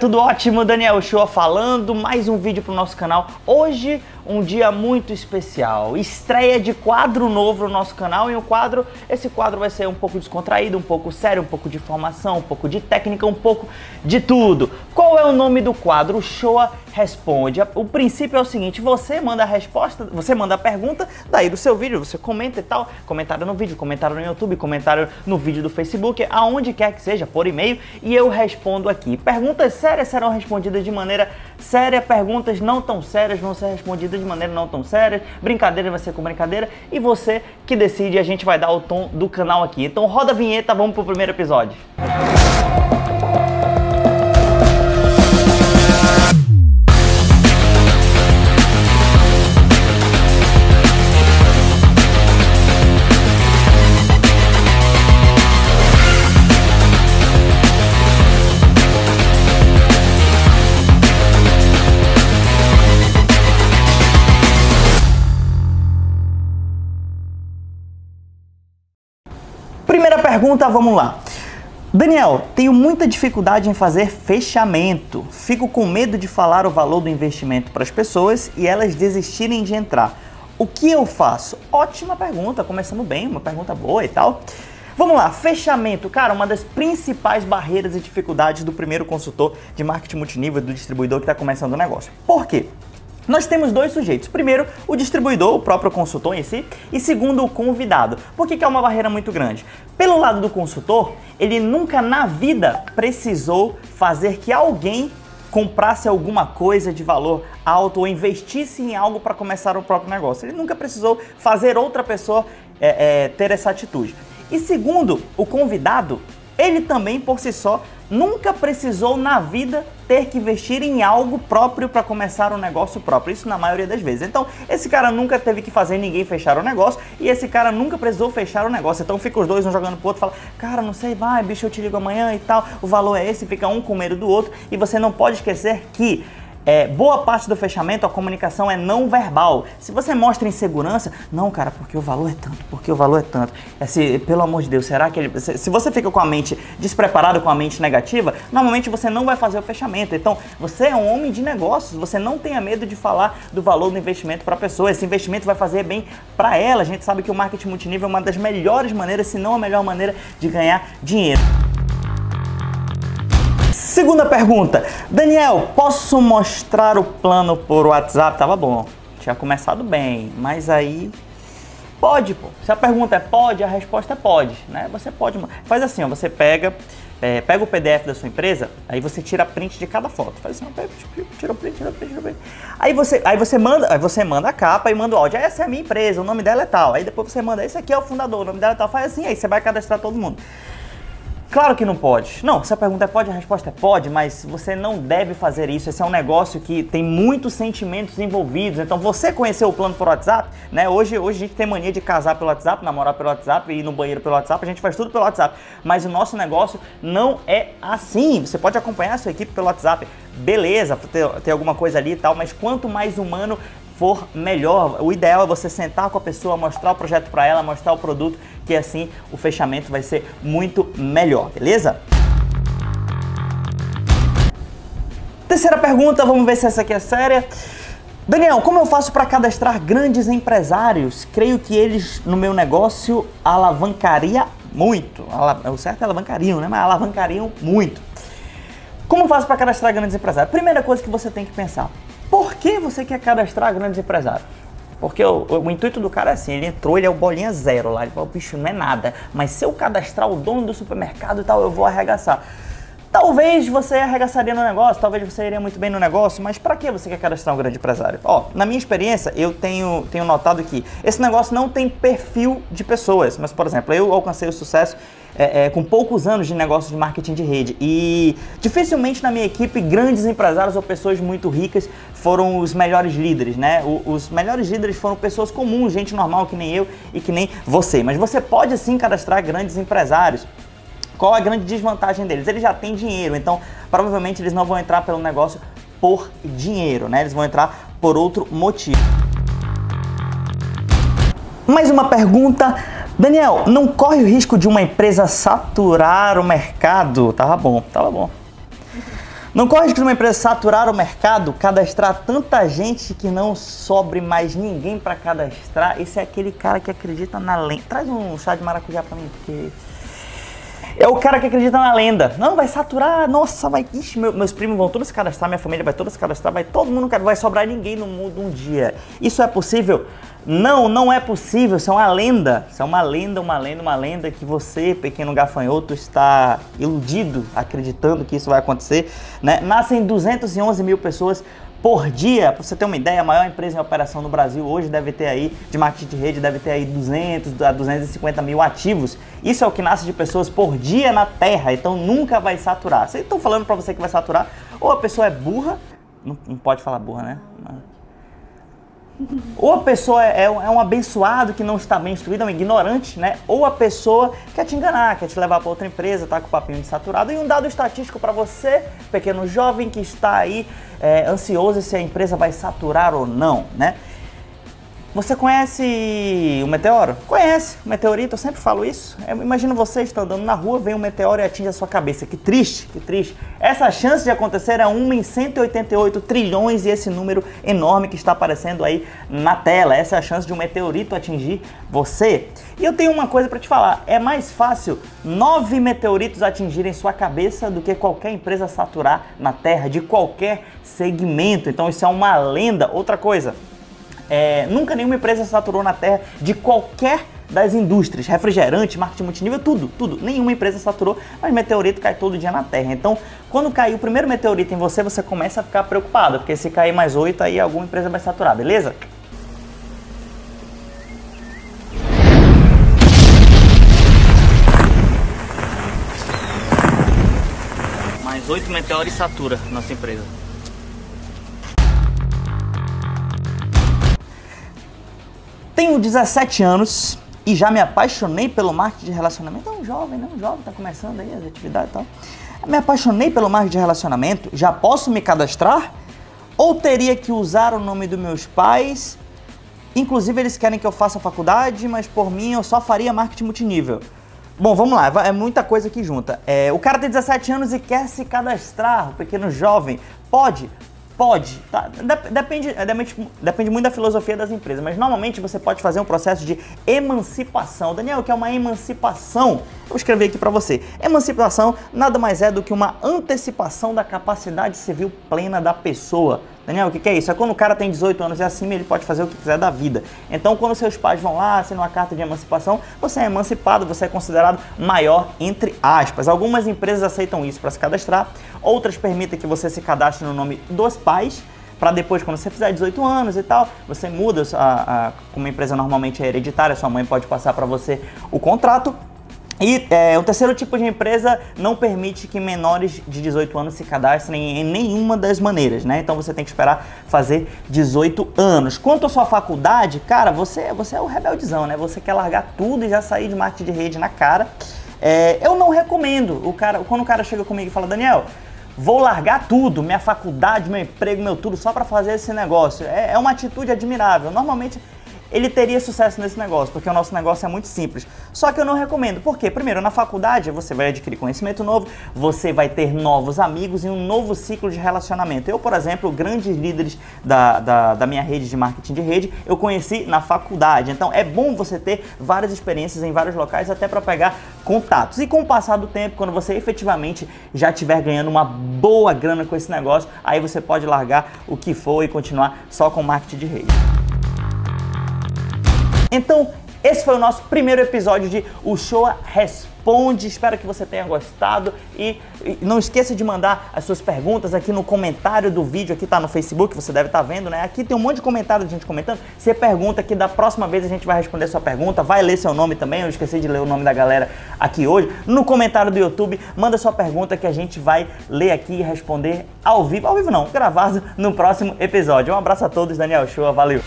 Tudo ótimo, Daniel Show falando, mais um vídeo pro nosso canal. Hoje, um dia muito especial, estreia de quadro novo no nosso canal e o quadro, esse quadro vai ser um pouco descontraído, um pouco sério, um pouco de informação, um pouco de técnica, um pouco de tudo. Qual é o nome do quadro? Showa Responde. O princípio é o seguinte, você manda a resposta, você manda a pergunta, daí do seu vídeo, você comenta e tal, comentário no vídeo, comentário no YouTube, comentário no vídeo do Facebook, aonde quer que seja, por e-mail, e eu respondo aqui. Perguntas sérias serão respondidas de maneira séria, perguntas não tão sérias vão ser respondidas de maneira não tão séria, brincadeira vai ser com brincadeira, e você que decide, a gente vai dar o tom do canal aqui. Então roda a vinheta, vamos pro primeiro episódio. Primeira pergunta, vamos lá. Daniel, tenho muita dificuldade em fazer fechamento. Fico com medo de falar o valor do investimento para as pessoas e elas desistirem de entrar. O que eu faço? Ótima pergunta, começamos bem, uma pergunta boa e tal. Vamos lá, fechamento, cara, uma das principais barreiras e dificuldades do primeiro consultor de marketing multinível, do distribuidor que está começando o negócio. Por quê? Nós temos dois sujeitos. Primeiro, o distribuidor, o próprio consultor em si, e segundo, o convidado. Por que, que é uma barreira muito grande? Pelo lado do consultor, ele nunca na vida precisou fazer que alguém comprasse alguma coisa de valor alto ou investisse em algo para começar o próprio negócio. Ele nunca precisou fazer outra pessoa é, é, ter essa atitude. E segundo, o convidado, ele também por si só nunca precisou na vida ter que investir em algo próprio para começar um negócio próprio. Isso na maioria das vezes. Então, esse cara nunca teve que fazer ninguém fechar o negócio e esse cara nunca precisou fechar o negócio. Então, fica os dois um jogando pro outro, fala: "Cara, não sei, vai, bicho, eu te ligo amanhã e tal". O valor é esse, fica um com medo do outro e você não pode esquecer que é, boa parte do fechamento, a comunicação é não verbal. Se você mostra insegurança, não, cara, porque o valor é tanto, porque o valor é tanto. É, se, pelo amor de Deus, será que ele. Se, se você fica com a mente despreparada, com a mente negativa, normalmente você não vai fazer o fechamento. Então, você é um homem de negócios, você não tenha medo de falar do valor do investimento para a pessoa. Esse investimento vai fazer bem para ela. A gente sabe que o marketing multinível é uma das melhores maneiras, se não a melhor maneira, de ganhar dinheiro. Segunda pergunta. Daniel, posso mostrar o plano por WhatsApp? Tava bom. Tinha começado bem, mas aí pode, pô. Se a pergunta é pode, a resposta é pode, né? Você pode. Faz assim, ó, você pega é, pega o PDF da sua empresa, aí você tira print de cada foto. Faz assim, ó, tira o print, tira o print, tira o print. Aí você, aí você manda, aí você manda a capa e manda o áudio. Essa é a minha empresa, o nome dela é tal. Aí depois você manda, esse aqui é o fundador, o nome dela é tal. Faz assim, aí você vai cadastrar todo mundo. Claro que não pode. Não, se a pergunta é pode, a resposta é pode, mas você não deve fazer isso. Esse é um negócio que tem muitos sentimentos envolvidos. Então, você conheceu o plano por WhatsApp, né? Hoje, hoje a gente tem mania de casar pelo WhatsApp, namorar pelo WhatsApp, ir no banheiro pelo WhatsApp, a gente faz tudo pelo WhatsApp. Mas o nosso negócio não é assim. Você pode acompanhar a sua equipe pelo WhatsApp, beleza, ter, ter alguma coisa ali e tal, mas quanto mais humano for melhor. O ideal é você sentar com a pessoa, mostrar o projeto para ela, mostrar o produto, que assim o fechamento vai ser muito melhor, beleza? Terceira pergunta, vamos ver se essa aqui é séria. Daniel, como eu faço para cadastrar grandes empresários? Creio que eles no meu negócio alavancaria muito. O certo é alavancariam, né? Mas alavancariam muito. Como faço para cadastrar grandes empresários? Primeira coisa que você tem que pensar: que você quer cadastrar grandes empresários? Porque o, o, o, intuito do cara é assim, ele entrou, ele é o bolinha zero lá, ele fala, bicho, não é nada. Mas se eu cadastrar o dono do supermercado e tal, eu vou arregaçar. Talvez você arregaçaria no negócio, talvez você iria muito bem no negócio, mas para que você quer cadastrar um grande empresário? Ó, na minha experiência, eu tenho, tenho notado que esse negócio não tem perfil de pessoas, mas, por exemplo, eu alcancei o sucesso é, é, com poucos anos de negócio de marketing de rede. E dificilmente na minha equipe, grandes empresários ou pessoas muito ricas foram os melhores líderes, né? O, os melhores líderes foram pessoas comuns, gente normal que nem eu e que nem você. Mas você pode sim cadastrar grandes empresários. Qual a grande desvantagem deles? Eles já têm dinheiro, então provavelmente eles não vão entrar pelo negócio por dinheiro, né? Eles vão entrar por outro motivo. Mais uma pergunta Daniel, não corre o risco de uma empresa saturar o mercado? Tava bom, tava bom. Não corre risco de uma empresa saturar o mercado, cadastrar tanta gente que não sobre mais ninguém para cadastrar. Esse é aquele cara que acredita na lenda. Traz um chá de maracujá para mim, porque é o cara que acredita na lenda. Não, vai saturar, nossa, vai. Ixi, meu, meus primos vão todos se cadastrar, minha família vai todos se cadastrar, vai todo mundo, vai sobrar ninguém no mundo um dia. Isso é possível? Não, não é possível. Isso é uma lenda. Isso é uma lenda, uma lenda, uma lenda que você, pequeno gafanhoto, está iludido, acreditando que isso vai acontecer. Né? Nascem 211 mil pessoas por dia. Para você ter uma ideia, a maior empresa em operação no Brasil hoje deve ter aí, de marketing de rede, deve ter aí 200 a 250 mil ativos. Isso é o que nasce de pessoas por dia na Terra, então nunca vai saturar. Vocês estão falando para você que vai saturar, ou a pessoa é burra, não, não pode falar burra, né? Ou a pessoa é, é, um abençoado que não está bem instruído, é um ignorante, né? Ou a pessoa quer te enganar, quer te levar para outra empresa, tá com o papinho de saturado. E um dado estatístico para você, pequeno jovem que está aí é, ansioso se a empresa vai saturar ou não, né? Você conhece o meteoro? Conhece o meteorito, eu sempre falo isso. Eu imagino você está andando na rua, vem um meteoro e atinge a sua cabeça. Que triste, que triste. Essa chance de acontecer é uma em 188 trilhões e esse número enorme que está aparecendo aí na tela. Essa é a chance de um meteorito atingir você. E eu tenho uma coisa para te falar: é mais fácil nove meteoritos atingirem sua cabeça do que qualquer empresa saturar na Terra de qualquer segmento. Então isso é uma lenda. Outra coisa. É, nunca nenhuma empresa saturou na Terra de qualquer das indústrias, refrigerante, marketing multinível, tudo, tudo. Nenhuma empresa saturou, mas meteorito cai todo dia na Terra. Então, quando cair o primeiro meteorito em você, você começa a ficar preocupado, porque se cair mais oito, aí alguma empresa vai saturar, beleza? Mais oito meteoros satura nossa empresa. Tenho 17 anos e já me apaixonei pelo marketing de relacionamento. É um jovem, né? Um jovem, tá começando aí as atividades e tal. Me apaixonei pelo marketing de relacionamento. Já posso me cadastrar? Ou teria que usar o nome dos meus pais? Inclusive, eles querem que eu faça faculdade, mas por mim eu só faria marketing multinível. Bom, vamos lá, é muita coisa aqui junta. É, o cara tem 17 anos e quer se cadastrar, o pequeno jovem. Pode? Pode, tá? Depende, é, depende, depende muito da filosofia das empresas, mas normalmente você pode fazer um processo de emancipação. Daniel, o que é uma emancipação? Eu vou escrever aqui para você. Emancipação nada mais é do que uma antecipação da capacidade civil plena da pessoa. Daniel, o que, que, é isso? É quando o cara tem 18 anos e acima, ele pode fazer o que quiser da vida. Então, quando seus pais vão lá, assinam uma carta de emancipação, você é emancipado, você é considerado maior, entre aspas. Algumas empresas aceitam isso para se cadastrar, outras permitem que você se cadastre no nome dos pais, para depois, quando você fizer 18 anos e tal, você muda, a, a, como a empresa normalmente é hereditária, sua mãe pode passar para você o contrato, e é, o terceiro tipo de empresa não permite que menores de 18 anos se cadastrem em nenhuma das maneiras, né? Então você tem que esperar fazer 18 anos. Quanto à sua faculdade, cara, você, você é o rebeldezão, né? Você quer largar tudo e já sair de marketing de rede na cara. É, eu não recomendo. O cara, quando o cara chega comigo e fala, Daniel, vou largar tudo, minha faculdade, meu emprego, meu tudo, só para fazer esse negócio. É, é uma atitude admirável. Normalmente ele teria sucesso nesse negócio, porque o nosso negócio é muito simples. Só que eu não recomendo. Por quê? Primeiro, na faculdade você vai adquirir conhecimento novo, você vai ter novos amigos e um novo ciclo de relacionamento. Eu, por exemplo, grandes líderes da, da, da minha rede de marketing de rede, eu conheci na faculdade. Então é bom você ter várias experiências em vários locais até para pegar contatos. E com o passar do tempo, quando você efetivamente já estiver ganhando uma boa grana com esse negócio, aí você pode largar o que for e continuar só com marketing de rede. Então, esse foi o nosso primeiro episódio de O Show Responde. Espero que você tenha gostado e, não esqueça de mandar as suas perguntas aqui no comentário do vídeo. Aqui tá no Facebook, você deve estar tá vendo, né? Aqui tem um monte de comentário de gente comentando. Você pergunta que da próxima vez a gente vai responder sua pergunta, vai ler seu nome também. Eu esqueci de ler o nome da galera aqui hoje. No comentário do YouTube, manda sua pergunta que a gente vai ler aqui e responder ao vivo. Ao vivo não, gravado no próximo episódio. Um abraço a todos, Daniel Show, valeu!